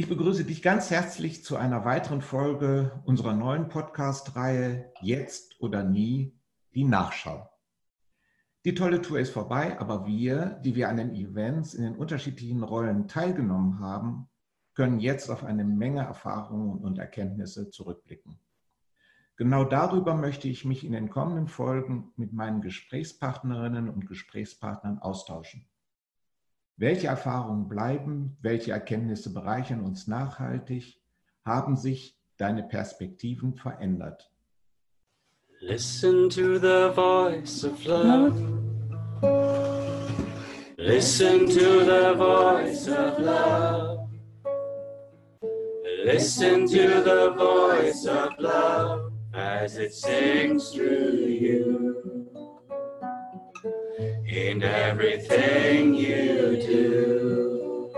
Ich begrüße dich ganz herzlich zu einer weiteren Folge unserer neuen Podcast-Reihe Jetzt oder nie, die Nachschau. Die tolle Tour ist vorbei, aber wir, die wir an den Events in den unterschiedlichen Rollen teilgenommen haben, können jetzt auf eine Menge Erfahrungen und Erkenntnisse zurückblicken. Genau darüber möchte ich mich in den kommenden Folgen mit meinen Gesprächspartnerinnen und Gesprächspartnern austauschen. Welche Erfahrungen bleiben, welche Erkenntnisse bereichern uns nachhaltig, haben sich deine Perspektiven verändert? Listen to the voice of love. Listen to the voice of love. Listen to the voice of love as it sings through you. In everything you do.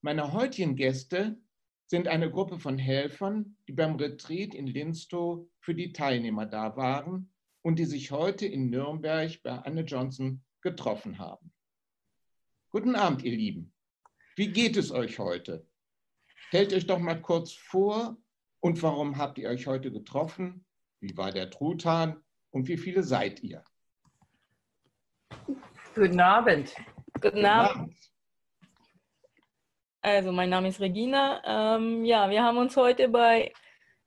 Meine heutigen Gäste sind eine Gruppe von Helfern, die beim Retreat in Linstow für die Teilnehmer da waren und die sich heute in Nürnberg bei Anne Johnson getroffen haben. Guten Abend, ihr Lieben. Wie geht es euch heute? Stellt euch doch mal kurz vor und warum habt ihr euch heute getroffen? Wie war der Truthahn und wie viele seid ihr? Guten Abend. Guten Abend. Also, mein Name ist Regina. Ähm, ja, wir haben uns heute bei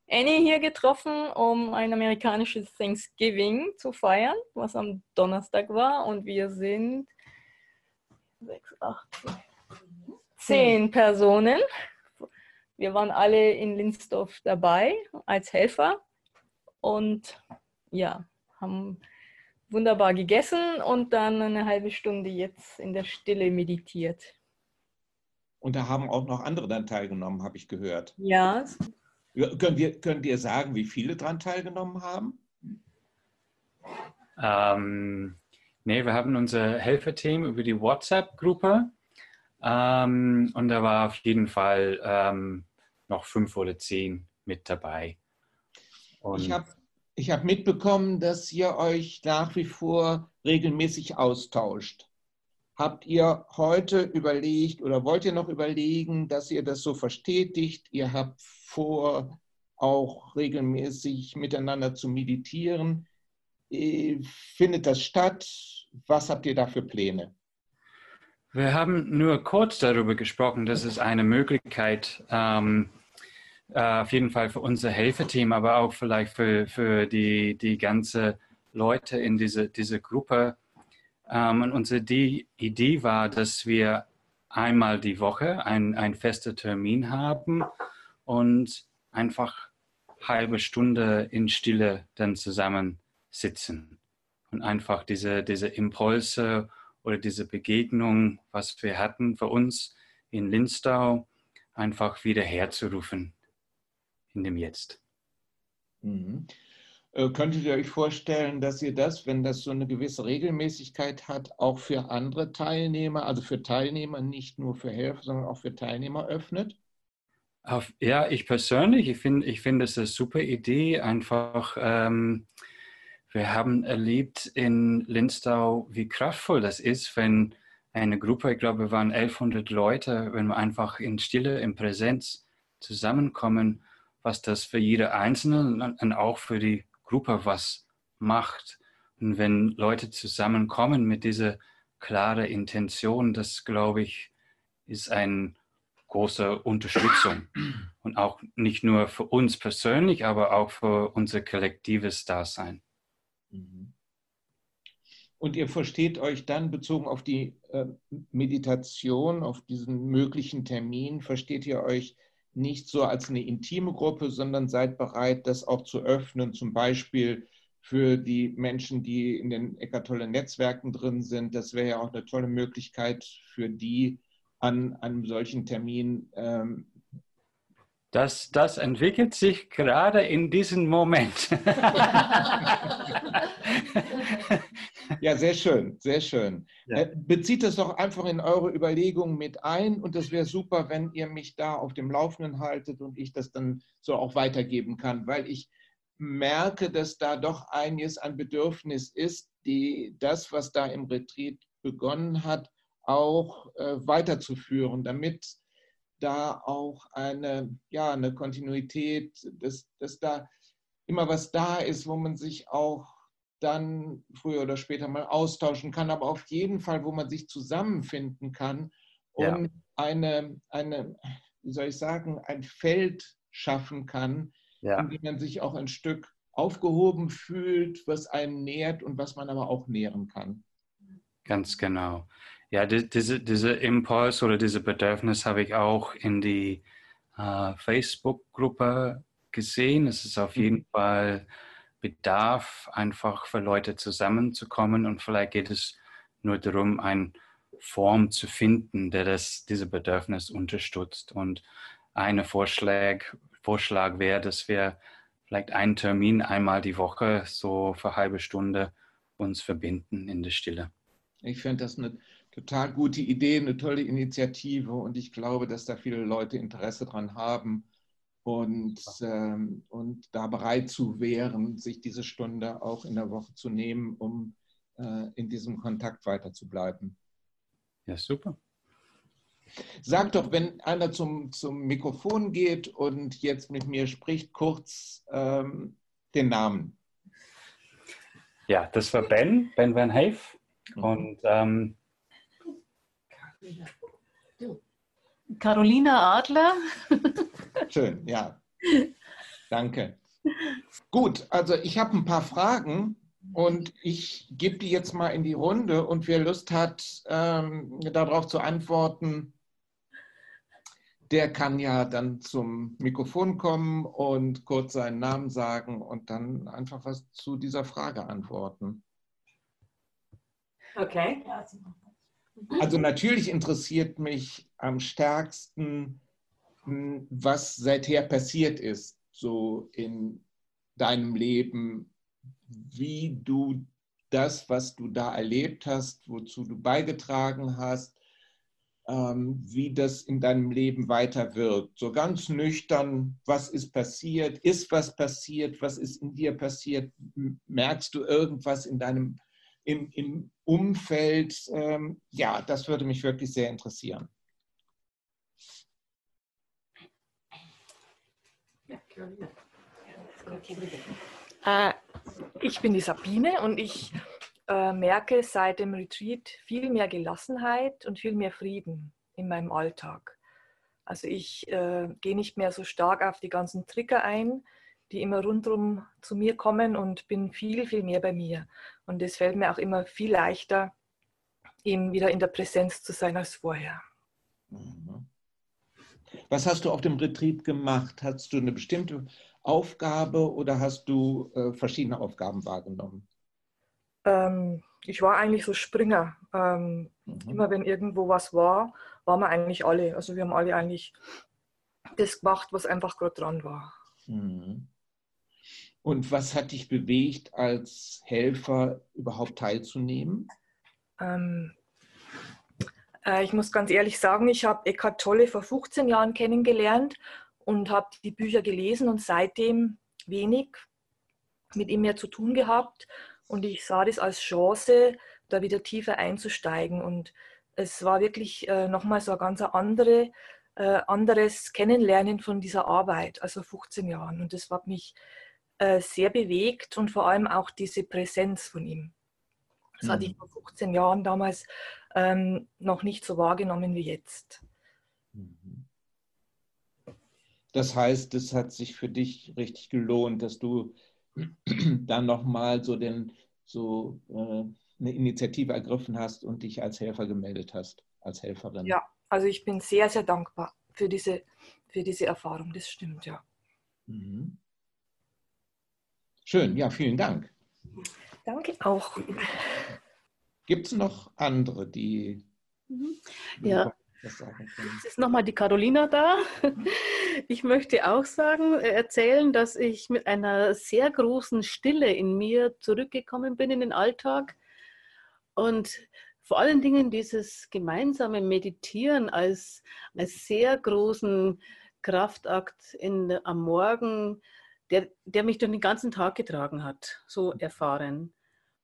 Annie hier getroffen, um ein amerikanisches Thanksgiving zu feiern, was am Donnerstag war. Und wir sind sechs, acht, zehn Personen. Wir waren alle in Linsdorf dabei als Helfer und ja, haben wunderbar gegessen und dann eine halbe Stunde jetzt in der Stille meditiert. Und da haben auch noch andere dann teilgenommen, habe ich gehört. Ja. Könnt ihr, könnt ihr sagen, wie viele daran teilgenommen haben? Ähm, nee, wir haben unser Helferteam über die WhatsApp-Gruppe ähm, und da war auf jeden Fall ähm, noch fünf oder zehn mit dabei. Und ich habe ich hab mitbekommen, dass ihr euch nach wie vor regelmäßig austauscht. Habt ihr heute überlegt oder wollt ihr noch überlegen, dass ihr das so verstetigt? Ihr habt vor, auch regelmäßig miteinander zu meditieren. Äh, findet das statt? Was habt ihr da für Pläne? Wir haben nur kurz darüber gesprochen, dass es eine Möglichkeit ähm, äh, auf jeden Fall für unser Helferteam, aber auch vielleicht für, für die, die ganze Leute in dieser diese Gruppe. Ähm, und unsere Idee war, dass wir einmal die Woche einen, festen Termin haben und einfach halbe Stunde in Stille dann zusammen sitzen und einfach diese, diese Impulse oder diese Begegnung, was wir hatten für uns in Linstau, einfach wieder herzurufen in dem Jetzt. Mhm. Äh, könntet ihr euch vorstellen, dass ihr das, wenn das so eine gewisse Regelmäßigkeit hat, auch für andere Teilnehmer, also für Teilnehmer, nicht nur für Helfer, sondern auch für Teilnehmer öffnet? Auf, ja, ich persönlich, ich finde, ich finde es eine super Idee. Einfach, ähm, wir haben erlebt in Linstau, wie kraftvoll das ist, wenn eine Gruppe, ich glaube, wir waren 1100 Leute, wenn wir einfach in Stille, in Präsenz zusammenkommen, was das für jede Einzelne und auch für die Gruppe was macht. Und wenn Leute zusammenkommen mit dieser klaren Intention, das glaube ich, ist eine große Unterstützung. Und auch nicht nur für uns persönlich, aber auch für unser kollektives Dasein. Mhm. Und ihr versteht euch dann bezogen auf die äh, Meditation, auf diesen möglichen Termin, versteht ihr euch nicht so als eine intime Gruppe, sondern seid bereit, das auch zu öffnen, zum Beispiel für die Menschen, die in den Eckart Tolle Netzwerken drin sind. Das wäre ja auch eine tolle Möglichkeit für die, an einem solchen Termin ähm, das, das entwickelt sich gerade in diesem Moment. ja, sehr schön, sehr schön. Ja. Äh, bezieht das doch einfach in eure Überlegungen mit ein und es wäre super, wenn ihr mich da auf dem Laufenden haltet und ich das dann so auch weitergeben kann, weil ich merke, dass da doch einiges an Bedürfnis ist, die das, was da im Retreat begonnen hat, auch äh, weiterzuführen, damit da auch eine, ja, eine Kontinuität, dass, dass da immer was da ist, wo man sich auch dann früher oder später mal austauschen kann, aber auf jeden Fall, wo man sich zusammenfinden kann und ja. eine, eine, wie soll ich sagen, ein Feld schaffen kann, ja. in dem man sich auch ein Stück aufgehoben fühlt, was einen nährt und was man aber auch nähren kann. Ganz genau. Ja, die, diese, diese Impuls oder diese Bedürfnis habe ich auch in die äh, Facebook-Gruppe gesehen. Es ist auf jeden mhm. Fall Bedarf, einfach für Leute zusammenzukommen und vielleicht geht es nur darum, eine Form zu finden, der das, diese Bedürfnis unterstützt. Und ein Vorschlag, Vorschlag wäre, dass wir vielleicht einen Termin einmal die Woche so für eine halbe Stunde uns verbinden in der Stille. Ich finde das eine total gute Idee, eine tolle Initiative und ich glaube, dass da viele Leute Interesse dran haben und, ähm, und da bereit zu wären, sich diese Stunde auch in der Woche zu nehmen, um äh, in diesem Kontakt weiter zu bleiben. Ja, super. Sag doch, wenn einer zum, zum Mikrofon geht und jetzt mit mir spricht, kurz ähm, den Namen. Ja, das war Ben, Ben Van Heef. Mhm. Und ähm, Carolina Adler. Schön, ja. Danke. Gut, also ich habe ein paar Fragen und ich gebe die jetzt mal in die Runde und wer Lust hat, ähm, darauf zu antworten, der kann ja dann zum Mikrofon kommen und kurz seinen Namen sagen und dann einfach was zu dieser Frage antworten. Okay. Also natürlich interessiert mich am stärksten, hm, was seither passiert ist, so in deinem Leben, wie du das, was du da erlebt hast, wozu du beigetragen hast, ähm, wie das in deinem Leben weiter wirkt. So ganz nüchtern, was ist passiert, ist was passiert, was ist in dir passiert, merkst du irgendwas in deinem im, im Umfeld? Ähm, ja, das würde mich wirklich sehr interessieren. Äh, ich bin die Sabine und ich äh, merke seit dem Retreat viel mehr Gelassenheit und viel mehr Frieden in meinem Alltag. Also ich äh, gehe nicht mehr so stark auf die ganzen Trigger ein, die immer rundherum zu mir kommen und bin viel, viel mehr bei mir. Und es fällt mir auch immer viel leichter, eben wieder in der Präsenz zu sein als vorher. Mhm. Was hast du auf dem Retreat gemacht? Hast du eine bestimmte Aufgabe oder hast du äh, verschiedene Aufgaben wahrgenommen? Ähm, ich war eigentlich so Springer. Ähm, mhm. Immer wenn irgendwo was war, waren wir eigentlich alle. Also wir haben alle eigentlich das gemacht, was einfach gerade dran war. Mhm. Und was hat dich bewegt, als Helfer überhaupt teilzunehmen? Ähm, äh, ich muss ganz ehrlich sagen, ich habe Eckhart Tolle vor 15 Jahren kennengelernt und habe die Bücher gelesen und seitdem wenig mit ihm mehr zu tun gehabt. Und ich sah das als Chance, da wieder tiefer einzusteigen. Und es war wirklich äh, nochmal so ein ganz andere, äh, anderes Kennenlernen von dieser Arbeit, also 15 Jahren. Und das hat mich sehr bewegt und vor allem auch diese Präsenz von ihm. Das mhm. hatte ich vor 15 Jahren damals ähm, noch nicht so wahrgenommen wie jetzt. Mhm. Das heißt, es hat sich für dich richtig gelohnt, dass du dann nochmal so, so äh, eine Initiative ergriffen hast und dich als Helfer gemeldet hast, als Helferin. Ja, also ich bin sehr, sehr dankbar für diese, für diese Erfahrung, das stimmt, ja. Mhm. Schön, ja, vielen Dank. Danke auch. Gibt es noch andere, die. Mhm. Ja. Jetzt ist nochmal die Carolina da. Ich möchte auch sagen, äh, erzählen, dass ich mit einer sehr großen Stille in mir zurückgekommen bin in den Alltag und vor allen Dingen dieses gemeinsame Meditieren als, als sehr großen Kraftakt in, am Morgen der, der mich durch den ganzen Tag getragen hat, so erfahren.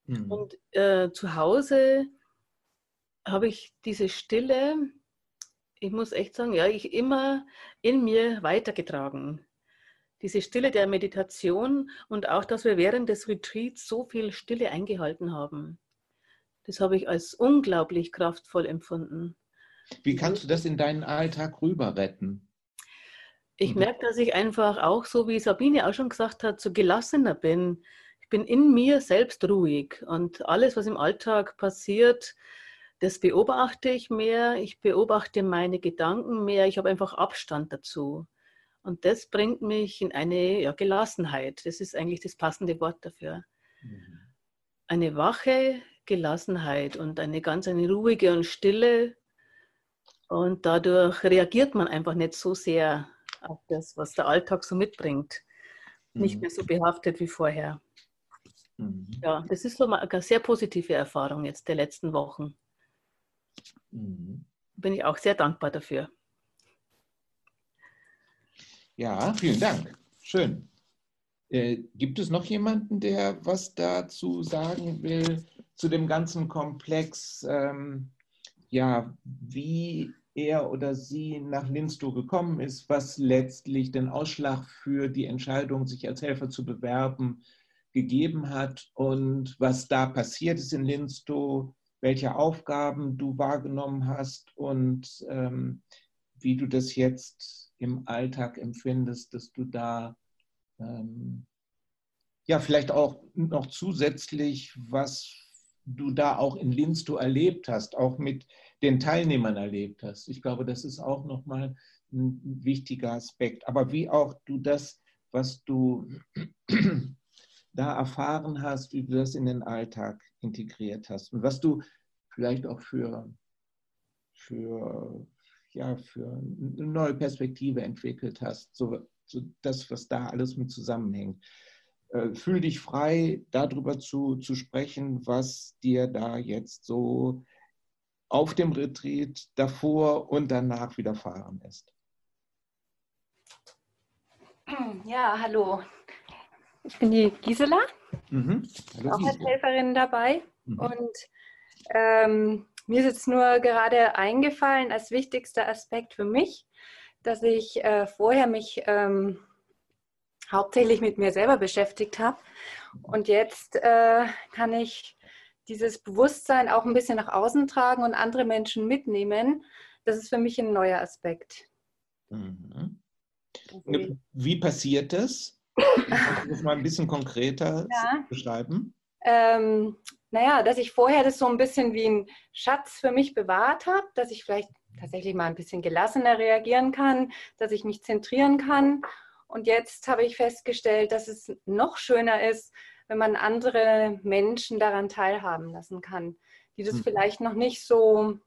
Mhm. Und äh, zu Hause habe ich diese Stille, ich muss echt sagen, ja, ich immer in mir weitergetragen. Diese Stille der Meditation und auch, dass wir während des Retreats so viel Stille eingehalten haben. Das habe ich als unglaublich kraftvoll empfunden. Wie kannst du das in deinen Alltag rüber retten? Ich mhm. merke, dass ich einfach auch, so wie Sabine auch schon gesagt hat, so gelassener bin. Ich bin in mir selbst ruhig und alles, was im Alltag passiert, das beobachte ich mehr. Ich beobachte meine Gedanken mehr. Ich habe einfach Abstand dazu. Und das bringt mich in eine ja, Gelassenheit. Das ist eigentlich das passende Wort dafür. Mhm. Eine wache Gelassenheit und eine ganz eine ruhige und stille. Und dadurch reagiert man einfach nicht so sehr auf das, was der Alltag so mitbringt. Mhm. Nicht mehr so behaftet wie vorher. Mhm. Ja, das ist so eine sehr positive Erfahrung jetzt der letzten Wochen. Mhm. Bin ich auch sehr dankbar dafür. Ja, vielen Dank. Schön. Äh, gibt es noch jemanden, der was dazu sagen will, zu dem ganzen Komplex, ähm, ja, wie er oder sie nach Linstow gekommen ist, was letztlich den Ausschlag für die Entscheidung, sich als Helfer zu bewerben, gegeben hat. Und was da passiert ist in Linstow, welche Aufgaben du wahrgenommen hast und ähm, wie du das jetzt im Alltag empfindest, dass du da ähm, ja vielleicht auch noch zusätzlich, was du da auch in Linstow erlebt hast, auch mit den Teilnehmern erlebt hast. Ich glaube, das ist auch nochmal ein wichtiger Aspekt. Aber wie auch du das, was du da erfahren hast, wie du das in den Alltag integriert hast und was du vielleicht auch für, für, ja, für eine neue Perspektive entwickelt hast, so, so das, was da alles mit zusammenhängt. Äh, fühl dich frei, darüber zu, zu sprechen, was dir da jetzt so auf dem Retreat davor und danach widerfahren ist. Ja, hallo. Ich bin die Gisela, mhm. hallo, auch als Helferin dabei. Mhm. Und ähm, mir ist jetzt nur gerade eingefallen als wichtigster Aspekt für mich, dass ich äh, vorher mich ähm, hauptsächlich mit mir selber beschäftigt habe. Und jetzt äh, kann ich dieses Bewusstsein auch ein bisschen nach außen tragen und andere Menschen mitnehmen. Das ist für mich ein neuer Aspekt. Mhm. Wie passiert das? Kannst du das mal ein bisschen konkreter ja. beschreiben? Ähm, naja, dass ich vorher das so ein bisschen wie ein Schatz für mich bewahrt habe, dass ich vielleicht tatsächlich mal ein bisschen gelassener reagieren kann, dass ich mich zentrieren kann und jetzt habe ich festgestellt, dass es noch schöner ist, wenn man andere Menschen daran teilhaben lassen kann, die das mhm. vielleicht noch nicht so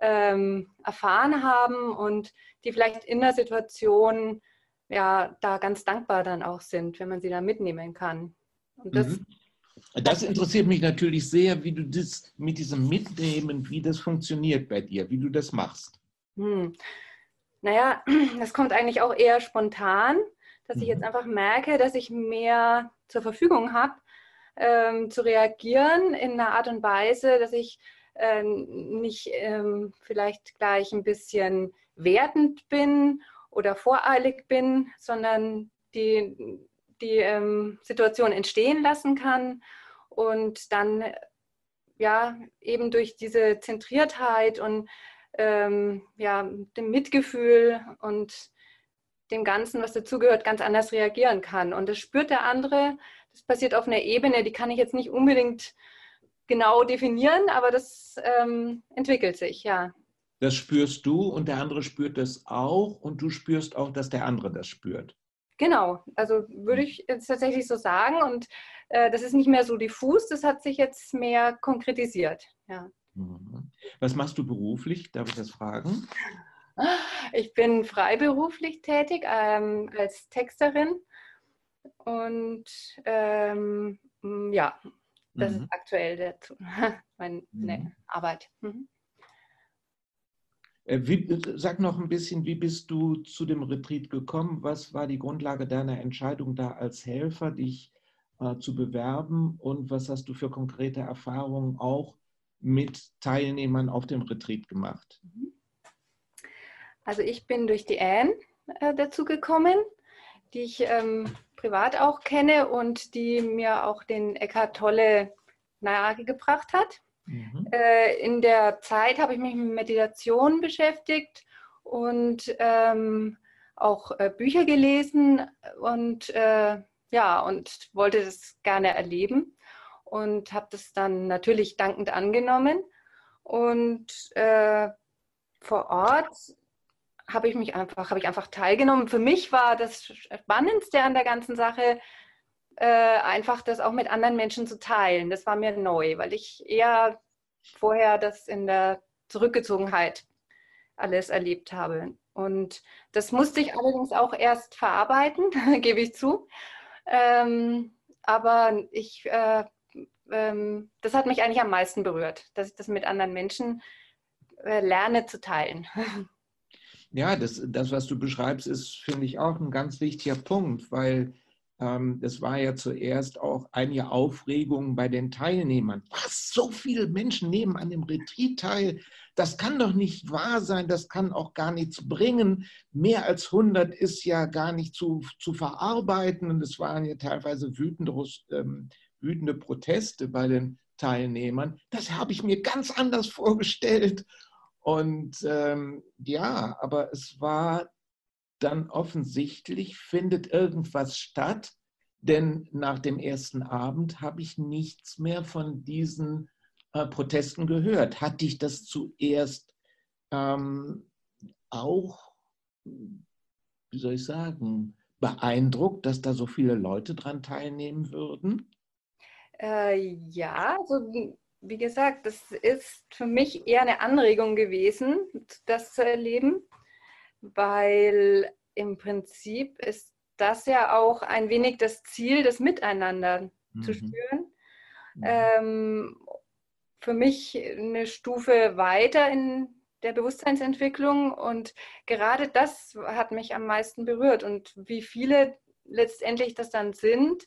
ähm, erfahren haben und die vielleicht in der Situation ja da ganz dankbar dann auch sind, wenn man sie da mitnehmen kann. Und das, mhm. das interessiert mich natürlich sehr, wie du das mit diesem Mitnehmen, wie das funktioniert bei dir, wie du das machst. Hm. Naja, das kommt eigentlich auch eher spontan, dass ich jetzt mhm. einfach merke, dass ich mehr zur Verfügung habe, ähm, zu reagieren in einer Art und Weise, dass ich ähm, nicht ähm, vielleicht gleich ein bisschen wertend bin oder voreilig bin, sondern die, die ähm, Situation entstehen lassen kann und dann ja eben durch diese Zentriertheit und ähm, ja, dem Mitgefühl und dem Ganzen, was dazugehört, ganz anders reagieren kann. Und das spürt der andere. Das passiert auf einer Ebene, die kann ich jetzt nicht unbedingt genau definieren, aber das ähm, entwickelt sich, ja. Das spürst du und der andere spürt das auch und du spürst auch, dass der andere das spürt. Genau, also würde ich jetzt tatsächlich so sagen und äh, das ist nicht mehr so diffus, das hat sich jetzt mehr konkretisiert, ja. Mhm. Was machst du beruflich? Darf ich das fragen? Ich bin freiberuflich tätig ähm, als Texterin und ähm, ja, das mhm. ist aktuell der, meine mhm. Arbeit. Mhm. Äh, wie, sag noch ein bisschen, wie bist du zu dem Retreat gekommen? Was war die Grundlage deiner Entscheidung, da als Helfer dich äh, zu bewerben? Und was hast du für konkrete Erfahrungen auch mit Teilnehmern auf dem Retreat gemacht? Also ich bin durch die Anne äh, dazu gekommen, die ich ähm, privat auch kenne und die mir auch den Eckhart Tolle nahegebracht hat. Mhm. Äh, in der Zeit habe ich mich mit Meditation beschäftigt und ähm, auch äh, Bücher gelesen und äh, ja, und wollte das gerne erleben und habe das dann natürlich dankend angenommen. Und äh, vor Ort habe ich mich einfach, habe ich einfach teilgenommen. Für mich war das Spannendste an der ganzen Sache, äh, einfach das auch mit anderen Menschen zu teilen. Das war mir neu, weil ich eher vorher das in der Zurückgezogenheit alles erlebt habe. Und das musste ich allerdings auch erst verarbeiten, gebe ich zu. Ähm, aber ich, äh, ähm, das hat mich eigentlich am meisten berührt, dass ich das mit anderen Menschen äh, lerne zu teilen. Ja, das, das, was du beschreibst, ist, finde ich, auch ein ganz wichtiger Punkt, weil ähm, das war ja zuerst auch einige Aufregung bei den Teilnehmern. Was, so viele Menschen nehmen an dem Retreat teil? Das kann doch nicht wahr sein, das kann auch gar nichts bringen. Mehr als 100 ist ja gar nicht zu, zu verarbeiten und es waren ja teilweise wütende, ähm, wütende Proteste bei den Teilnehmern. Das habe ich mir ganz anders vorgestellt. Und ähm, ja, aber es war dann offensichtlich findet irgendwas statt, denn nach dem ersten Abend habe ich nichts mehr von diesen äh, Protesten gehört. Hat dich das zuerst ähm, auch, wie soll ich sagen, beeindruckt, dass da so viele Leute dran teilnehmen würden? Äh, ja, also wie gesagt, das ist für mich eher eine Anregung gewesen, das zu erleben weil im Prinzip ist das ja auch ein wenig das Ziel, das Miteinander mhm. zu spüren. Mhm. Ähm, für mich eine Stufe weiter in der Bewusstseinsentwicklung und gerade das hat mich am meisten berührt und wie viele letztendlich das dann sind,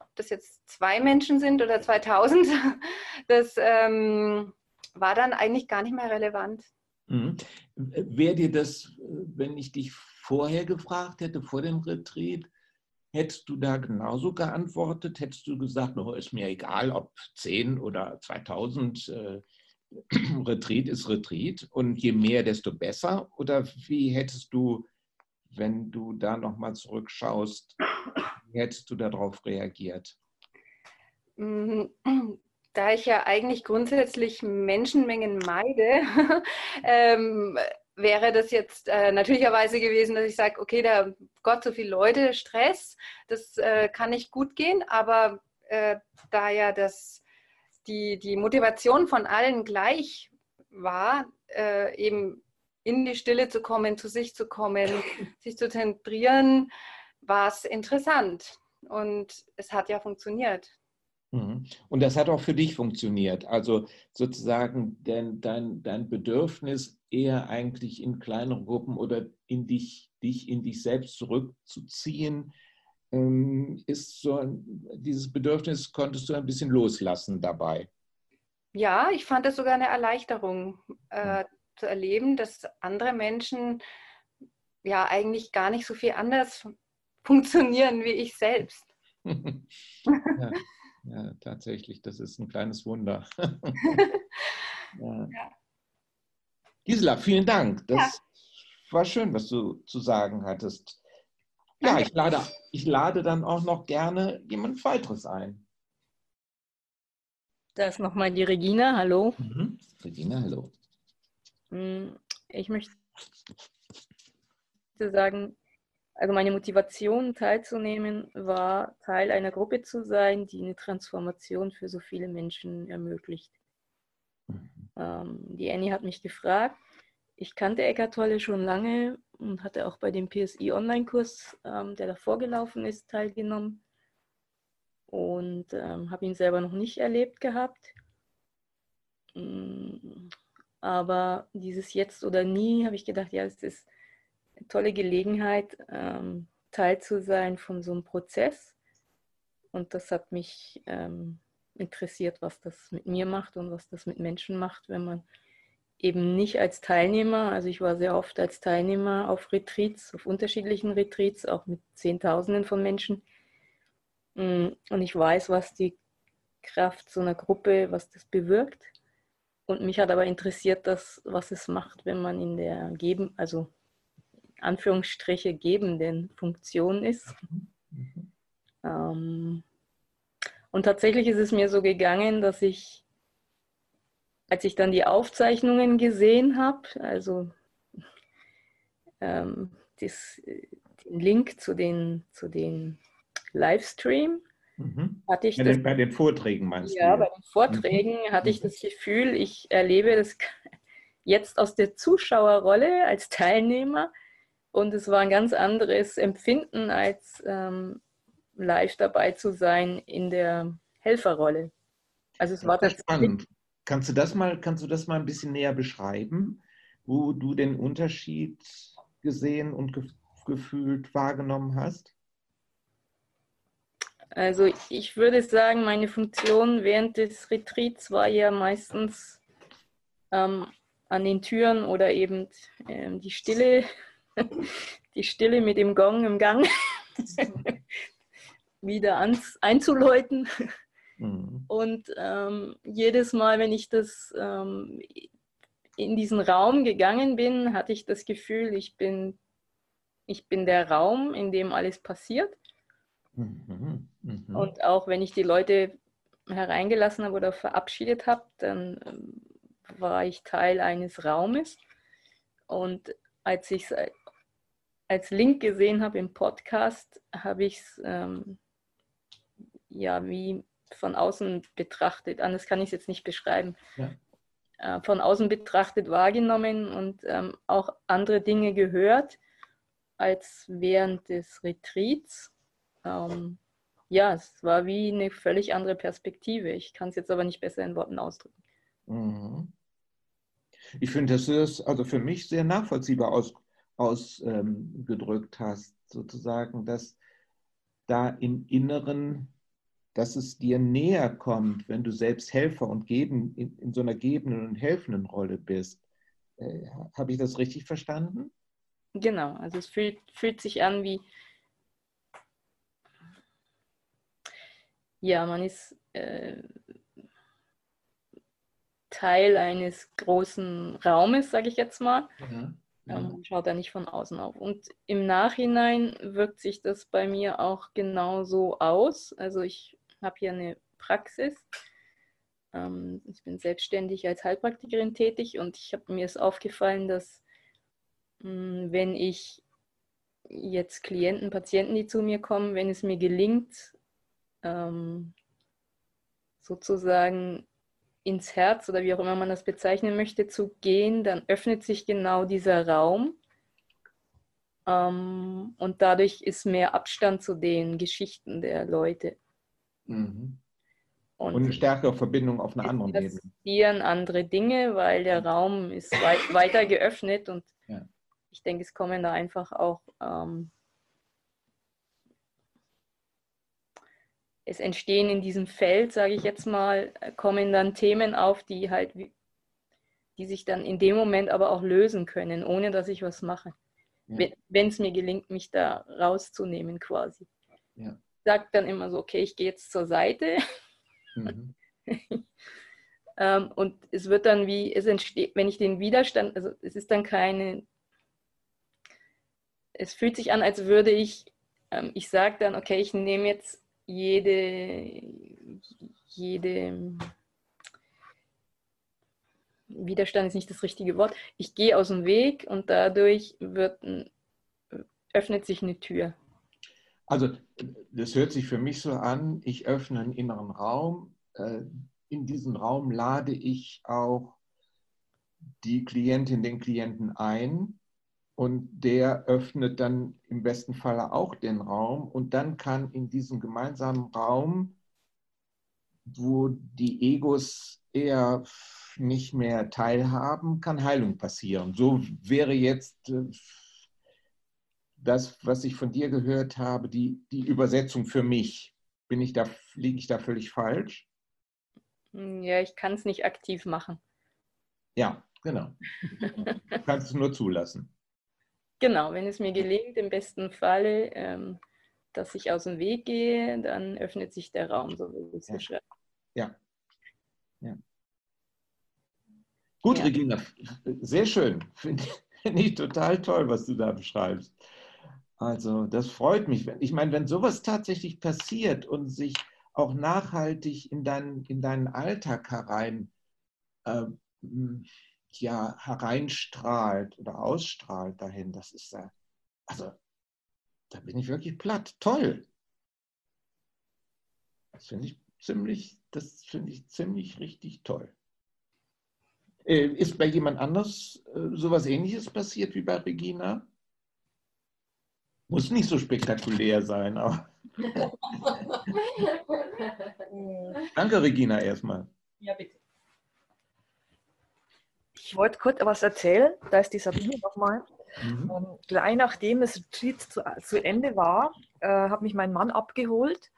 ob das jetzt zwei Menschen sind oder 2000, das ähm, war dann eigentlich gar nicht mehr relevant. Mhm. Wäre dir das, wenn ich dich vorher gefragt hätte, vor dem Retreat, hättest du da genauso geantwortet? Hättest du gesagt, no, ist mir egal, ob 10 oder 2000 äh, Retreat ist Retreat und je mehr, desto besser? Oder wie hättest du, wenn du da nochmal zurückschaust, wie hättest du darauf reagiert? Mhm da ich ja eigentlich grundsätzlich Menschenmengen meide, ähm, wäre das jetzt äh, natürlicherweise gewesen, dass ich sage, okay, da Gott, so viele Leute, Stress, das äh, kann nicht gut gehen, aber äh, da ja das, die, die Motivation von allen gleich war, äh, eben in die Stille zu kommen, zu sich zu kommen, sich zu zentrieren, war es interessant. Und es hat ja funktioniert. Mhm. Und das hat auch für dich funktioniert. Also sozusagen dein, dein, dein Bedürfnis, eher eigentlich in kleinere Gruppen oder in dich, dich in dich selbst zurückzuziehen, ähm, ist so dieses Bedürfnis konntest du ein bisschen loslassen dabei. Ja, ich fand es sogar eine Erleichterung äh, zu erleben, dass andere Menschen ja eigentlich gar nicht so viel anders funktionieren wie ich selbst. ja. Ja, tatsächlich, das ist ein kleines Wunder. ja. Ja. Gisela, vielen Dank. Das ja. war schön, was du zu sagen hattest. Ja, ich lade, ich lade dann auch noch gerne jemand weiteres ein. Da ist nochmal die Regina. Hallo. Mhm. Regina, hallo. Hm, ich möchte sagen, also meine Motivation teilzunehmen war, Teil einer Gruppe zu sein, die eine Transformation für so viele Menschen ermöglicht. Mhm. Ähm, die Annie hat mich gefragt. Ich kannte Eckart Tolle schon lange und hatte auch bei dem PSI Online-Kurs, ähm, der davor gelaufen ist, teilgenommen und ähm, habe ihn selber noch nicht erlebt gehabt. Aber dieses Jetzt oder Nie habe ich gedacht, ja, es ist tolle Gelegenheit, ähm, Teil zu sein von so einem Prozess. Und das hat mich ähm, interessiert, was das mit mir macht und was das mit Menschen macht, wenn man eben nicht als Teilnehmer, also ich war sehr oft als Teilnehmer auf Retreats, auf unterschiedlichen Retreats, auch mit Zehntausenden von Menschen. Mm, und ich weiß, was die Kraft so einer Gruppe, was das bewirkt. Und mich hat aber interessiert, dass, was es macht, wenn man in der Geben, also Anführungsstriche gebenden Funktion ist. Mhm. Ähm, und tatsächlich ist es mir so gegangen, dass ich als ich dann die Aufzeichnungen gesehen habe, also ähm, das, den Link zu den, zu den Livestream, mhm. hatte ich bei, das, den, bei den Vorträgen meinst ja, du? Ja, bei den Vorträgen mhm. hatte ich das Gefühl, ich erlebe das jetzt aus der Zuschauerrolle als Teilnehmer und es war ein ganz anderes Empfinden, als ähm, live dabei zu sein in der Helferrolle. Also es war das spannend. Kannst du das mal, kannst du das mal ein bisschen näher beschreiben, wo du den Unterschied gesehen und ge gefühlt wahrgenommen hast? Also ich würde sagen, meine Funktion während des Retreats war ja meistens ähm, an den Türen oder eben ähm, die Stille, die Stille mit dem Gong im Gang wieder ans, einzuläuten Mhm. Und ähm, jedes Mal, wenn ich das ähm, in diesen Raum gegangen bin, hatte ich das Gefühl, ich bin, ich bin der Raum, in dem alles passiert. Mhm. Mhm. Und auch wenn ich die Leute hereingelassen habe oder verabschiedet habe, dann ähm, war ich Teil eines Raumes. Und als ich es als Link gesehen habe im Podcast, habe ich es ähm, ja wie von außen betrachtet, anders kann ich es jetzt nicht beschreiben, ja. äh, von außen betrachtet wahrgenommen und ähm, auch andere Dinge gehört als während des Retreats. Ähm, ja, es war wie eine völlig andere Perspektive. Ich kann es jetzt aber nicht besser in Worten ausdrücken. Mhm. Ich finde, dass du das also für mich sehr nachvollziehbar ausgedrückt ähm, hast, sozusagen, dass da im Inneren dass es dir näher kommt, wenn du selbst Helfer und geben, in, in so einer gebenden und helfenden Rolle bist. Äh, Habe ich das richtig verstanden? Genau, also es fühlt, fühlt sich an wie, ja, man ist äh, Teil eines großen Raumes, sage ich jetzt mal. Ja. Ähm, schaut da nicht von außen auf. Und im Nachhinein wirkt sich das bei mir auch genau so aus. Also ich habe hier eine Praxis. Ähm, ich bin selbstständig als Heilpraktikerin tätig und ich habe mir ist aufgefallen, dass mh, hm, wenn ich jetzt Klienten, Patienten, die zu mir kommen, wenn es mir gelingt, ähm, sozusagen ins Herz oder wie auch immer man das bezeichnen möchte, zu gehen, dann öffnet sich genau dieser Raum. Ähm, und dadurch ist mehr Abstand zu den Geschichten der Leute. Mhm. Und, und, eine stärkere Verbindung auf einer anderen Ebene. passieren andere Dinge, weil der Raum ist weit, weiter geöffnet und ja. ich denke, es kommen da einfach auch, ähm, es entstehen in diesem Feld, sage ich jetzt mal, kommen dann Themen auf, die halt, die sich dann in dem Moment aber auch lösen können, ohne dass ich was mache. Ja. Wenn es mir gelingt, mich da rauszunehmen quasi. Ja sage dann immer so, okay, ich gehe jetzt zur Seite. Mhm. ähm, und es wird dann wie, es entsteht, wenn ich den Widerstand, also es ist dann keine, es fühlt sich an, als würde ich, ähm, ich sage dann, okay, ich nehme jetzt jede, jede, Widerstand ist nicht das richtige Wort. Ich gehe aus dem Weg und dadurch wird, öffnet sich eine Tür. Also das hört sich für mich so an, ich öffne einen inneren Raum. Äh, in diesen Raum lade ich auch die Klientin, den Klienten ein und der öffnet dann im besten Falle auch den Raum und dann kann in diesem gemeinsamen Raum, wo die Egos eher nicht mehr teilhaben, kann Heilung passieren. So wäre jetzt äh, das, was ich von dir gehört habe, die, die Übersetzung für mich. Bin ich da, liege ich da völlig falsch? Hm, ja, ich kann es nicht aktiv machen. Ja, genau. Du kannst es nur zulassen. Genau, wenn es mir gelingt, im besten Falle, ähm, dass ich aus dem Weg gehe, dann öffnet sich der Raum, so wie es Ja. beschreibt. Ja. ja. Gut, Ja. Regina, sehr schön. Finde find ich total toll, was du da beschreibst. Also, das freut mich. Ich meine, wenn sowas tatsächlich passiert und sich auch nachhaltig in deinen, in deinen Alltag herein, ähm, ja, hereinstrahlt oder ausstrahlt dahin, das ist ja, also, da bin ich wirklich platt. Toll. Das finde ich ziemlich, das finde ich ziemlich richtig toll. Äh, Ist bei jemand anders äh, sowas ähnliches passiert wie bei Regina? Muss nicht so spektakulär sein, aber danke Regina erstmal. Ja, bitte. Ich wollte kurz was erzählen, da ist die Sabine nochmal. Mhm. Ähm, gleich nachdem das Retreat zu, zu Ende war, äh, hat mich mein Mann abgeholt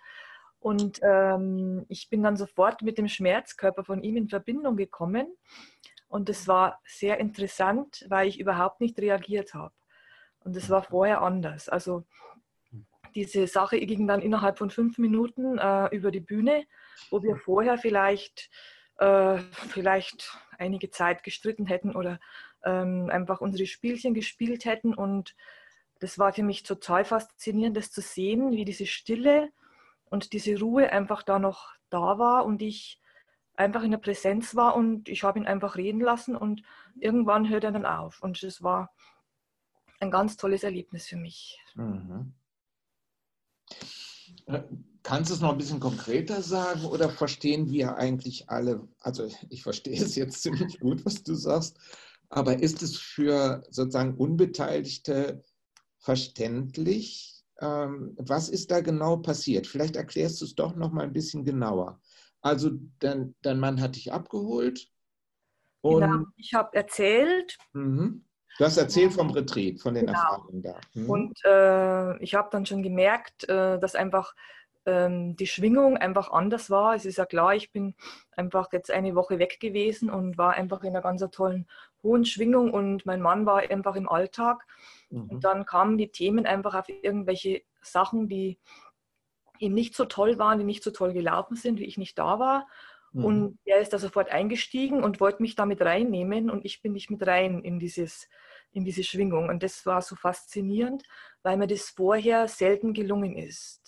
und ähm, ich bin dann sofort mit dem Schmerzkörper von ihm in Verbindung gekommen und es war sehr interessant, weil ich überhaupt nicht reagiert habe. Und es war vorher anders. Also diese Sache ging dann innerhalb von fünf Minuten äh, über die Bühne, wo wir vorher vielleicht, äh, vielleicht einige Zeit gestritten hätten oder ähm, einfach unsere Spielchen gespielt hätten. Und das war für mich total faszinierend, das zu sehen, wie diese Stille und diese Ruhe einfach da noch da war und ich einfach in der Präsenz war und ich habe ihn einfach reden lassen und irgendwann hört er dann auf. Und es war ein ganz tolles Erlebnis für mich. Mhm. Kannst du es noch ein bisschen konkreter sagen oder verstehen wir eigentlich alle? Also ich verstehe es jetzt ziemlich gut, was du sagst, aber ist es für sozusagen Unbeteiligte verständlich? Ähm, Was ist da genau passiert? Vielleicht erklärst du es doch noch mal ein bisschen genauer. Also dein, dein Mann hat dich abgeholt und Genau. Ich habe erzählt mhm. du hast erzählt vom Retreat, von den Genau. Erfahrungen da. Mhm. und äh, ich habe dann schon gemerkt, äh, dass einfach ähm, die Schwingung einfach anders war. Es ist ja klar, ich bin einfach jetzt eine Woche weg gewesen und war einfach in einer ganz tollen hohen Schwingung und mein Mann war einfach im Alltag. Mhm. Und dann kamen die Themen einfach auf irgendwelche Sachen, die ihm nicht so toll waren, die nicht so toll gelaufen sind, wie ich nicht da war. Mhm. Und er ist da sofort eingestiegen und wollte mich damit reinnehmen und ich bin nicht mit rein in, dieses, in diese Schwingung. Und das war so faszinierend, weil mir das vorher selten gelungen ist.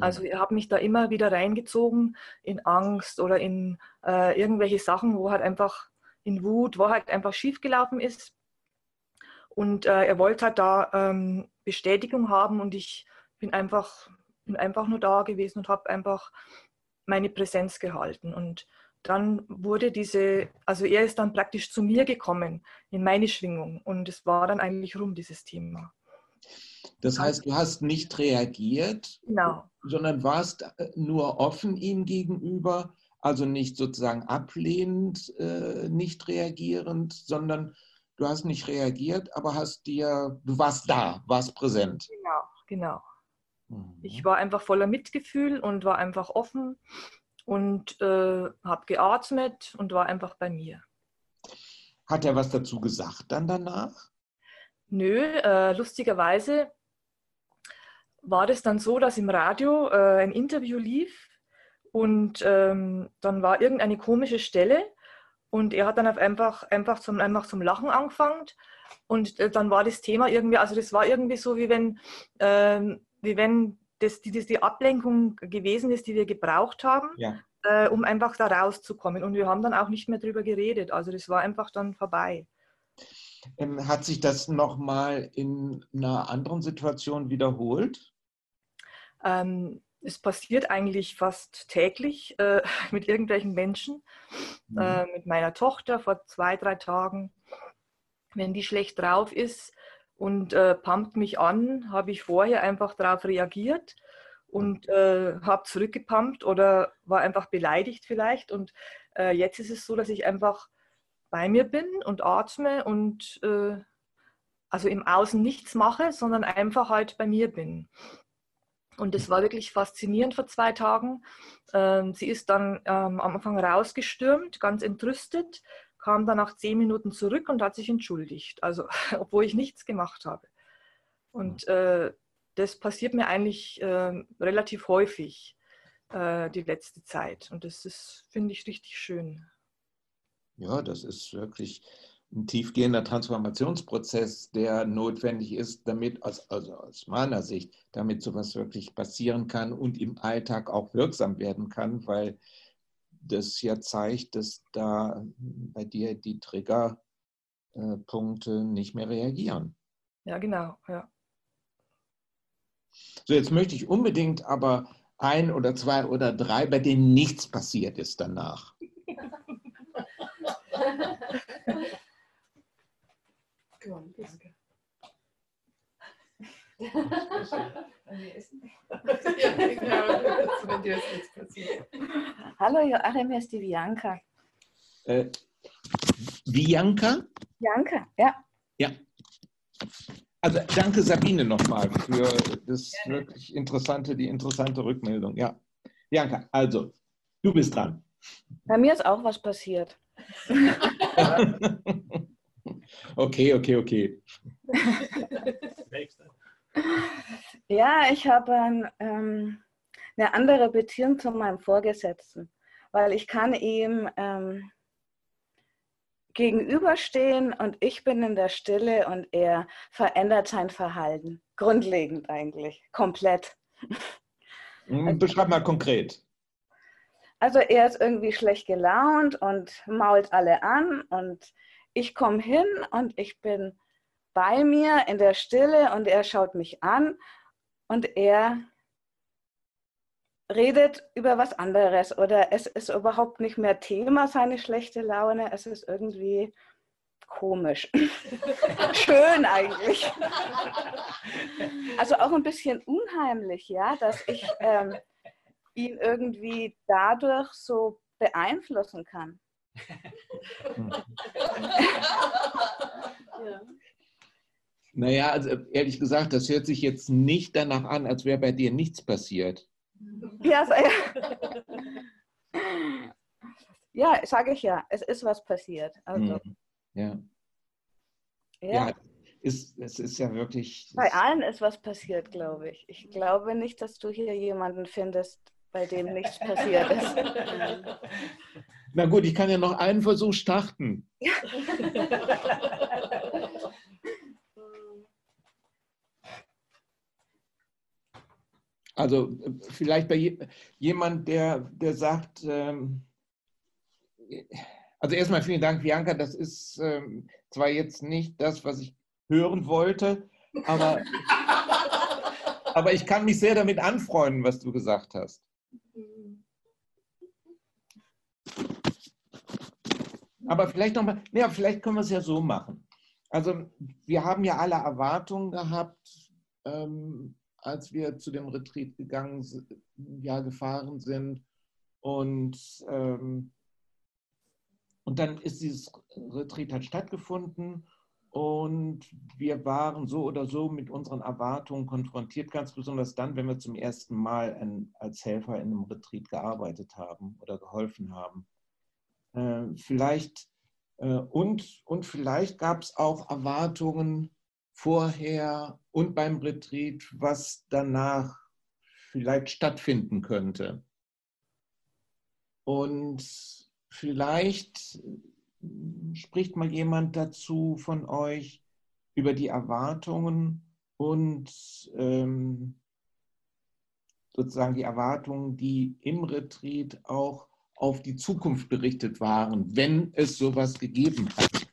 Also er hat mich da immer wieder reingezogen in Angst oder in äh, irgendwelche Sachen, wo halt einfach in Wut, wo halt einfach schiefgelaufen ist. Und äh, er wollte halt da ähm, Bestätigung haben und ich bin einfach, bin einfach nur da gewesen und habe einfach meine Präsenz gehalten. Und dann wurde diese, also er ist dann praktisch zu mir gekommen, in meine Schwingung. Und es war dann eigentlich rum, dieses Thema. Das heißt, du hast nicht reagiert, Genau. sondern warst äh, nur offen ihm gegenüber, also nicht sozusagen ablehnend, äh, nicht reagierend, sondern du hast nicht reagiert, aber hast dir, du warst da, warst präsent. Genau, genau. Mhm. Ich war einfach voller Mitgefühl und war einfach offen und äh, habe geatmet und war einfach bei mir. Hat er was dazu gesagt dann danach? Nö, äh, lustigerweise war das dann so, dass im Radio äh, ein Interview lief und ähm, dann war irgendeine komische Stelle und er hat dann auf einfach, einfach, zum, einfach zum Lachen angefangen und äh, dann war das Thema irgendwie, also das war irgendwie so, wie wenn, ähm, wie wenn das die, das die Ablenkung gewesen ist, die wir gebraucht haben, Ja. äh, um einfach da rauszukommen. Und wir haben dann auch nicht mehr drüber geredet. Also das war einfach dann vorbei. Ähm, Hat sich das nochmal in einer anderen Situation wiederholt? Ähm, es passiert eigentlich fast täglich äh, mit irgendwelchen Menschen. Mhm. Äh, mit meiner Tochter vor zwei, drei Tagen. Wenn die schlecht drauf ist und äh, pumpt mich an, habe ich vorher einfach darauf reagiert und äh, habe zurückgepumpt oder war einfach beleidigt vielleicht. Und äh, jetzt ist es so, dass ich einfach bei mir bin und atme und äh, also im Außen nichts mache, sondern einfach halt bei mir bin. Und es war wirklich faszinierend vor zwei Tagen. Ähm, sie ist dann ähm, am Anfang rausgestürmt, ganz entrüstet, kam dann nach zehn Minuten zurück und hat sich entschuldigt. Also, obwohl ich nichts gemacht habe. Und äh, das passiert mir eigentlich äh, relativ häufig äh, die letzte Zeit. Und das ist, finde ich, richtig schön. Ja, das ist wirklich ein tiefgehender Transformationsprozess, der notwendig ist, damit, also aus meiner Sicht, damit sowas wirklich passieren kann und im Alltag auch wirksam werden kann, weil das ja zeigt, dass da bei dir die Triggerpunkte nicht mehr reagieren. Ja, genau, ja. So, jetzt möchte ich unbedingt aber ein oder zwei oder drei, bei denen nichts passiert ist danach. Hallo Joachim, hier ist die Bianca. Äh, Bianca? Bianca, ja. Ja. Also danke Sabine nochmal für das Gerne. wirklich interessante, die interessante Rückmeldung. Ja. Bianca, also, du bist dran. Bei mir ist auch was passiert. okay, okay, okay. ja, ich habe ähm, eine andere Beziehung zu meinem Vorgesetzten, weil ich kann ihm ähm, gegenüberstehen und ich bin in der Stille und er verändert sein Verhalten. Grundlegend eigentlich, komplett. Hm, beschreib mal konkret. Also er ist irgendwie schlecht gelaunt und mault alle an und ich komme hin und ich bin bei mir in der Stille und er schaut mich an und er redet über was anderes oder es ist überhaupt nicht mehr Thema, seine schlechte Laune. Es ist irgendwie komisch. Schön eigentlich. Also auch ein bisschen unheimlich, ja, dass ich ähm, ihn irgendwie dadurch so beeinflussen kann. Naja, also ehrlich gesagt, das hört sich jetzt nicht danach an, als wäre bei dir nichts passiert. Ja, ja. ja sage ich ja, es ist was passiert. Also. Hm, ja. Ja. ja ist, es ist ja wirklich. Bei allen ist was passiert, glaube ich. Ich glaube nicht, dass du hier jemanden findest, bei dem nichts passiert ist. Na gut, ich kann ja noch einen Versuch starten. Ja. Also vielleicht bei jemand, der, der sagt, ähm, also erstmal vielen Dank, Bianca, das ist ähm, zwar jetzt nicht das, was ich hören wollte, aber, aber ich kann mich sehr damit anfreunden, was du gesagt hast. Aber vielleicht nochmal, ja, vielleicht können wir es ja so machen. Also wir haben ja alle Erwartungen gehabt, ähm, als wir zu dem Retreat gegangen ja, gefahren sind. Und, ähm, und dann ist dieses Retreat hat stattgefunden und wir waren so oder so mit unseren Erwartungen konfrontiert, ganz besonders dann, wenn wir zum ersten Mal ein, als Helfer in einem Retreat gearbeitet haben oder geholfen haben. Äh, vielleicht äh, und, und vielleicht gab es auch Erwartungen vorher und beim Retreat, was danach vielleicht stattfinden könnte. Und vielleicht spricht mal jemand dazu von euch über die Erwartungen und ähm, sozusagen die Erwartungen, die im Retreat auch auf die Zukunft berichtet waren, wenn es sowas gegeben hat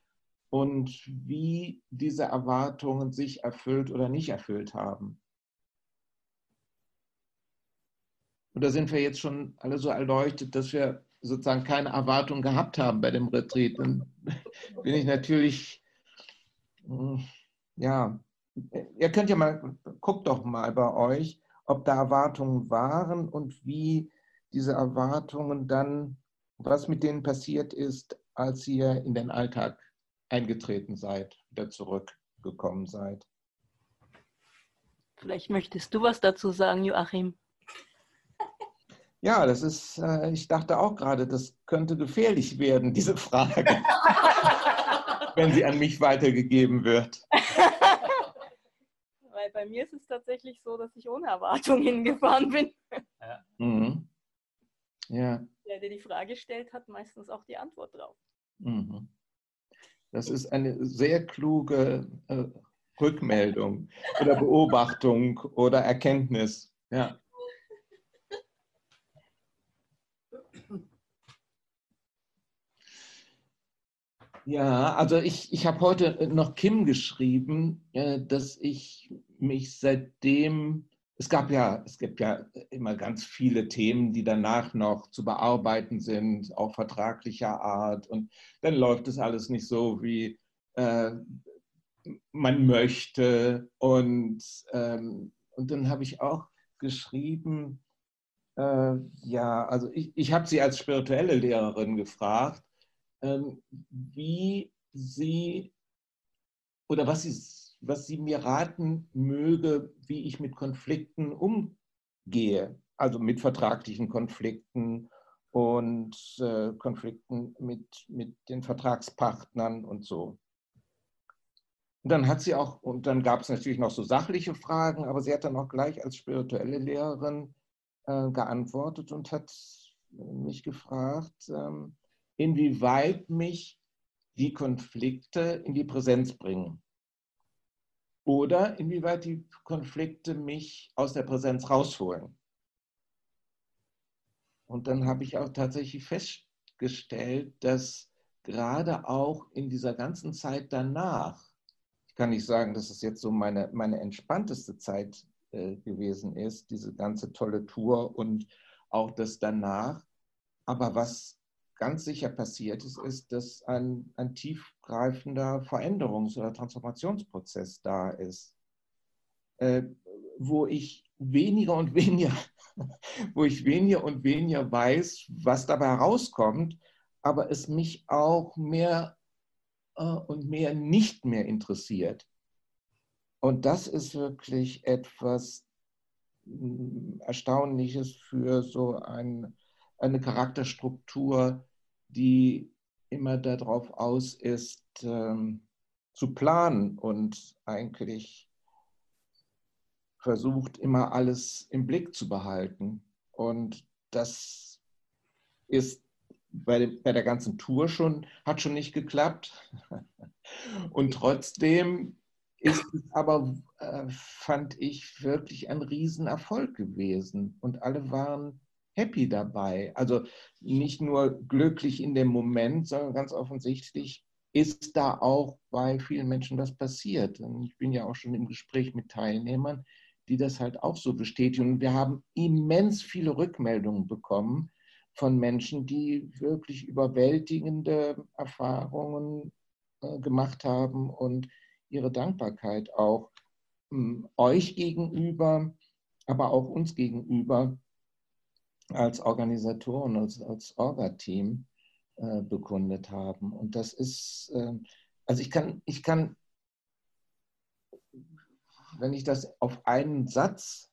und wie diese Erwartungen sich erfüllt oder nicht erfüllt haben. Und da sind wir jetzt schon alle so erleuchtet, dass wir sozusagen keine Erwartungen gehabt haben bei dem Retreat. Dann bin ich natürlich, hm, ja, ihr könnt ja mal, guckt doch mal bei euch, ob da Erwartungen waren und wie diese Erwartungen dann, was mit denen passiert ist, als ihr in den Alltag eingetreten seid, wieder zurückgekommen seid? Vielleicht möchtest du was dazu sagen, Joachim. Ja, das ist, äh, ich dachte auch gerade, das könnte gefährlich werden, diese Frage, wenn sie an mich weitergegeben wird. Weil bei mir ist es tatsächlich so, dass ich ohne Erwartung hingefahren bin. Ja. Mhm. Ja. Der, der die Frage stellt, hat meistens auch die Antwort drauf. Mhm. Das ist eine sehr kluge äh, Rückmeldung oder Beobachtung oder Erkenntnis. Ja. Ja, also ich, ich habe heute noch Kim geschrieben, äh, dass ich mich seitdem, es gab ja, es gibt ja immer ganz viele Themen, die danach noch zu bearbeiten sind, auch vertraglicher Art. Und dann läuft es alles nicht so, wie äh, man möchte. Und, ähm, und dann habe ich auch geschrieben, äh, ja, also ich, ich habe sie als spirituelle Lehrerin gefragt, wie sie oder was sie, was sie mir raten möge, wie ich mit Konflikten umgehe, also mit vertraglichen Konflikten und äh, Konflikten mit, mit den Vertragspartnern und so. Und dann hat sie auch, und dann gab es natürlich noch so sachliche Fragen, aber sie hat dann auch gleich als spirituelle Lehrerin äh, geantwortet und hat mich gefragt, ähm, inwieweit mich die Konflikte in die Präsenz bringen. Oder inwieweit die Konflikte mich aus der Präsenz rausholen. Und dann habe ich auch tatsächlich festgestellt, dass gerade auch in dieser ganzen Zeit danach, ich kann nicht sagen, dass es jetzt so meine, meine entspannteste Zeit äh, gewesen ist, diese ganze tolle Tour und auch das danach, aber was ganz sicher passiert ist, ist, dass ein, ein tiefgreifender Veränderungs- oder Transformationsprozess da ist, äh, wo ich weniger und weniger, wo ich weniger und weniger weiß, was dabei herauskommt, aber es mich auch mehr äh, und mehr nicht mehr interessiert. Und das ist wirklich etwas hm, Erstaunliches für so ein, eine Charakterstruktur, die immer darauf aus ist, ähm, zu planen und eigentlich versucht, immer alles im Blick zu behalten. Und das ist bei, bei der ganzen Tour schon, hat schon nicht geklappt. Und trotzdem ist es aber, äh, fand ich, wirklich ein Riesenerfolg gewesen. Und alle waren happy dabei. Also nicht nur glücklich in dem Moment, sondern ganz offensichtlich ist da auch bei vielen Menschen das passiert. Und ich bin ja auch schon im Gespräch mit Teilnehmern, die das halt auch so bestätigen. Und wir haben immens viele Rückmeldungen bekommen von Menschen, die wirklich überwältigende Erfahrungen äh, gemacht haben und ihre Dankbarkeit auch äh, euch gegenüber, aber auch uns gegenüber als Organisatoren, als, als Orga-Team äh, bekundet haben. Und das ist, äh, also ich kann, ich kann, wenn ich das auf einen Satz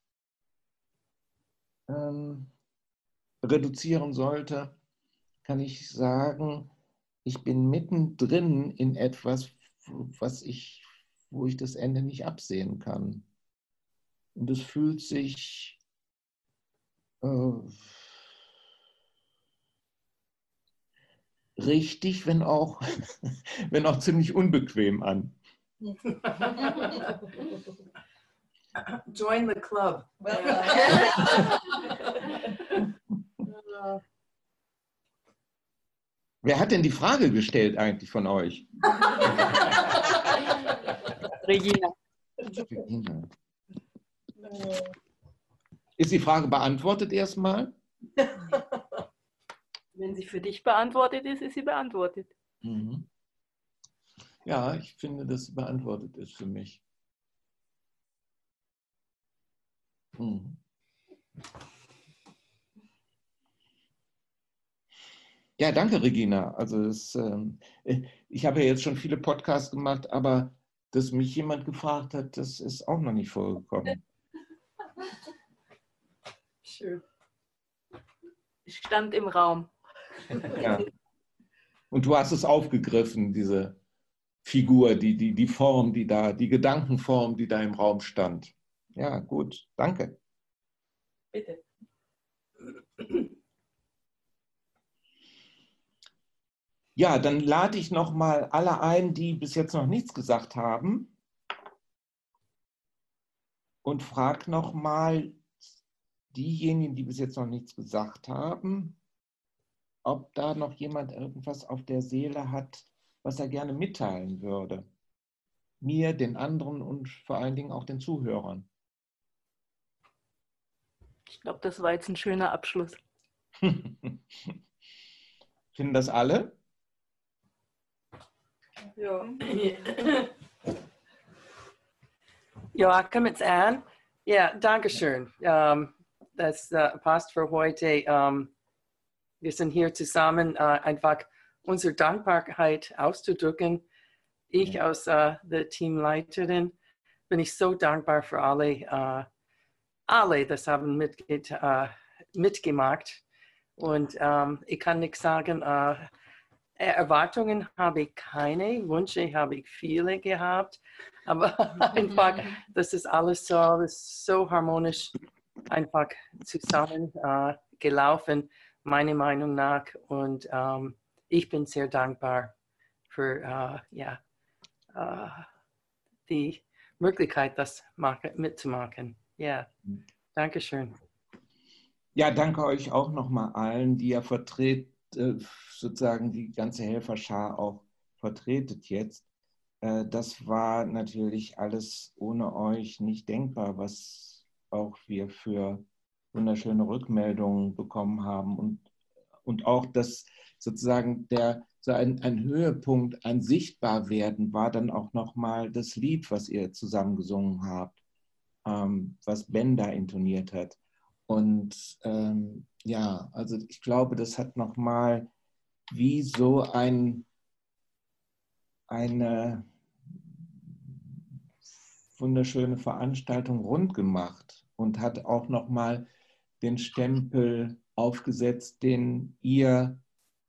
ähm, reduzieren sollte, kann ich sagen, ich bin mittendrin in etwas, was ich, wo ich das Ende nicht absehen kann. Und es fühlt sich richtig, wenn auch, wenn auch ziemlich unbequem an. Join the club. Wer hat denn die Frage gestellt eigentlich von euch? Regina. Regina. Ist die Frage beantwortet erstmal? Wenn sie für dich beantwortet ist, ist sie beantwortet. Mhm. Ja, ich finde, dass sie beantwortet ist für mich. Mhm. Ja, danke, Regina. Also es, ähm, ich habe ja jetzt schon viele Podcasts gemacht, aber dass mich jemand gefragt hat, das ist auch noch nicht vorgekommen. Schön. Ich stand im Raum. Ja. Und du hast es aufgegriffen, diese Figur, die, die, die Form, die da, die Gedankenform, die da im Raum stand. Ja, gut, danke. Bitte. Ja, dann lade ich noch mal alle ein, die bis jetzt noch nichts gesagt haben und frage noch mal diejenigen, die bis jetzt noch nichts gesagt haben, ob da noch jemand irgendwas auf der Seele hat, was er gerne mitteilen würde. Mir, den anderen und vor allen Dingen auch den Zuhörern. Ich glaube, das war jetzt ein schöner Abschluss. Finden das alle? Ja. Joachim, it's Anne. Ja, danke schön. Um, das uh, passt für heute. Um, wir sind hier zusammen, uh, einfach unsere Dankbarkeit auszudrücken. Ich als uh, der Teamleiterin bin ich so dankbar für alle, uh, alle, das haben mitge uh, mitgemacht. Und um, ich kann nicht sagen, uh, Erwartungen habe ich keine, Wünsche habe ich viele gehabt, aber einfach, das ist alles so, alles so harmonisch einfach zusammen uh, gelaufen, meiner Meinung nach. Und um, ich bin sehr dankbar für uh, ja, uh, die Möglichkeit, das mitzumachen. Ja, danke schön. Ja, danke euch auch nochmal allen, die ihr vertreten äh, sozusagen die ganze Helferschar auch vertretet jetzt. Äh, das war natürlich alles ohne euch nicht denkbar, was auch wir für wunderschöne Rückmeldungen bekommen haben und, und auch das sozusagen der so ein, ein Höhepunkt, ein Sichtbarwerden war dann auch nochmal das Lied, was ihr zusammen gesungen habt, ähm, was Ben da intoniert hat. Und ähm, ja, also ich glaube, das hat nochmal wie so ein, eine wunderschöne Veranstaltung rund gemacht und hat auch nochmal den Stempel aufgesetzt, den ihr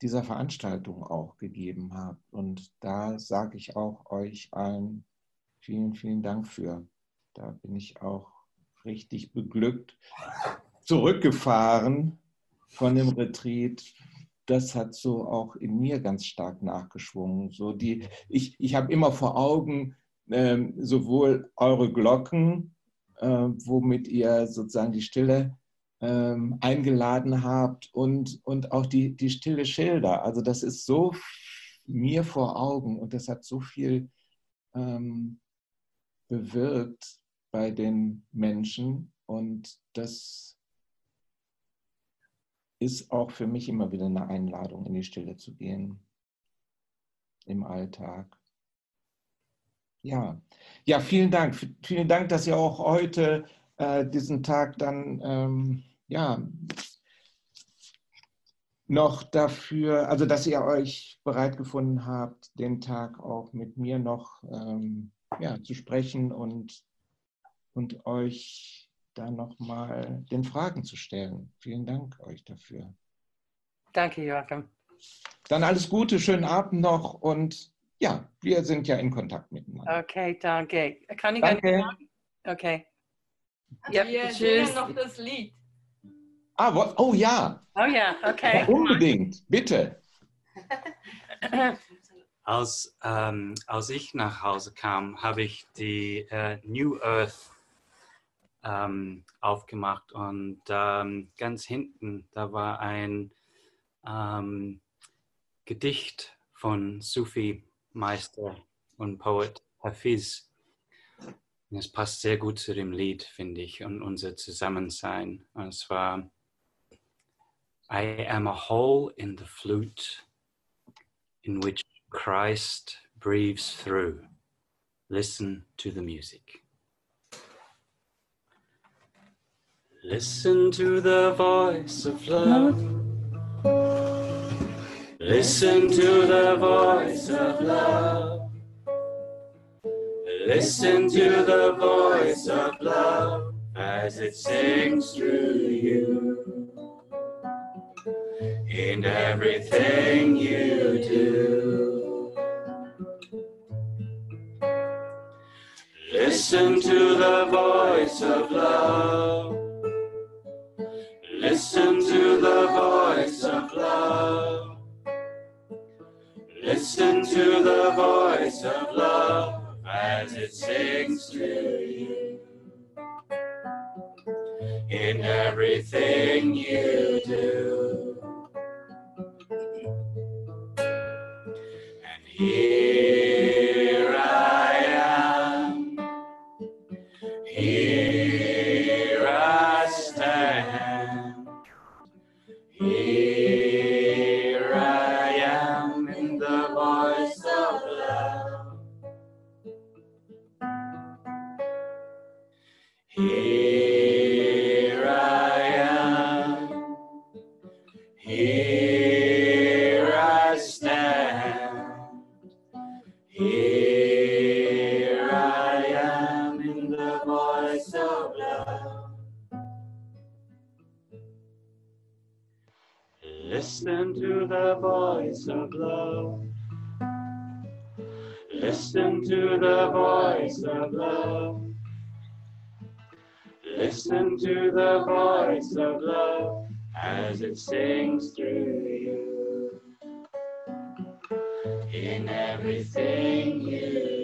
dieser Veranstaltung auch gegeben habt. Und da sage ich auch euch allen vielen, vielen Dank für. Da bin ich auch richtig beglückt zurückgefahren von dem Retreat, das hat so auch in mir ganz stark nachgeschwungen. So die, ich ich habe immer vor Augen ähm, sowohl eure Glocken, äh, womit ihr sozusagen die Stille ähm, eingeladen habt und, und auch die, die stille Schilder. Also das ist so mir vor Augen und das hat so viel ähm, bewirkt bei den Menschen und das ist auch für mich immer wieder eine Einladung, in die Stille zu gehen im Alltag. Ja, ja, vielen Dank. Vielen Dank, dass ihr auch heute äh, diesen Tag dann ähm, ja noch dafür, also dass ihr euch bereit gefunden habt, den Tag auch mit mir noch ähm, ja, zu sprechen und, und euch da nochmal den Fragen zu stellen. Vielen Dank euch dafür. Danke, Joachim. Dann alles Gute, schönen Abend noch und ja, wir sind ja in Kontakt miteinander. Okay, danke. Kann ich danke. Okay. Ja, wir tschüss. noch das Lied. Ah, wo, oh ja. Oh ja, okay. Ja, unbedingt, bitte. Als, ähm, als ich nach Hause kam, habe ich die äh, New Earth ähm, aufgemacht und ähm, ganz hinten, da war ein ähm, Gedicht von Sufi-Meister und Poet Hafiz. es passt sehr gut zu dem Lied, finde ich, und unser Zusammensein. Und es war I am a hole in the flute in which Christ breathes through. Listen to the music. Listen to the voice of love. Listen to the voice of love. Listen to the voice of love as it sings through you. In everything you do. Listen to the voice of love. Listen to the voice of love. Listen to the voice of love as it sings to you. In everything you do. And here Listen to the voice of love. Listen to the voice of love as it sings through you. In everything you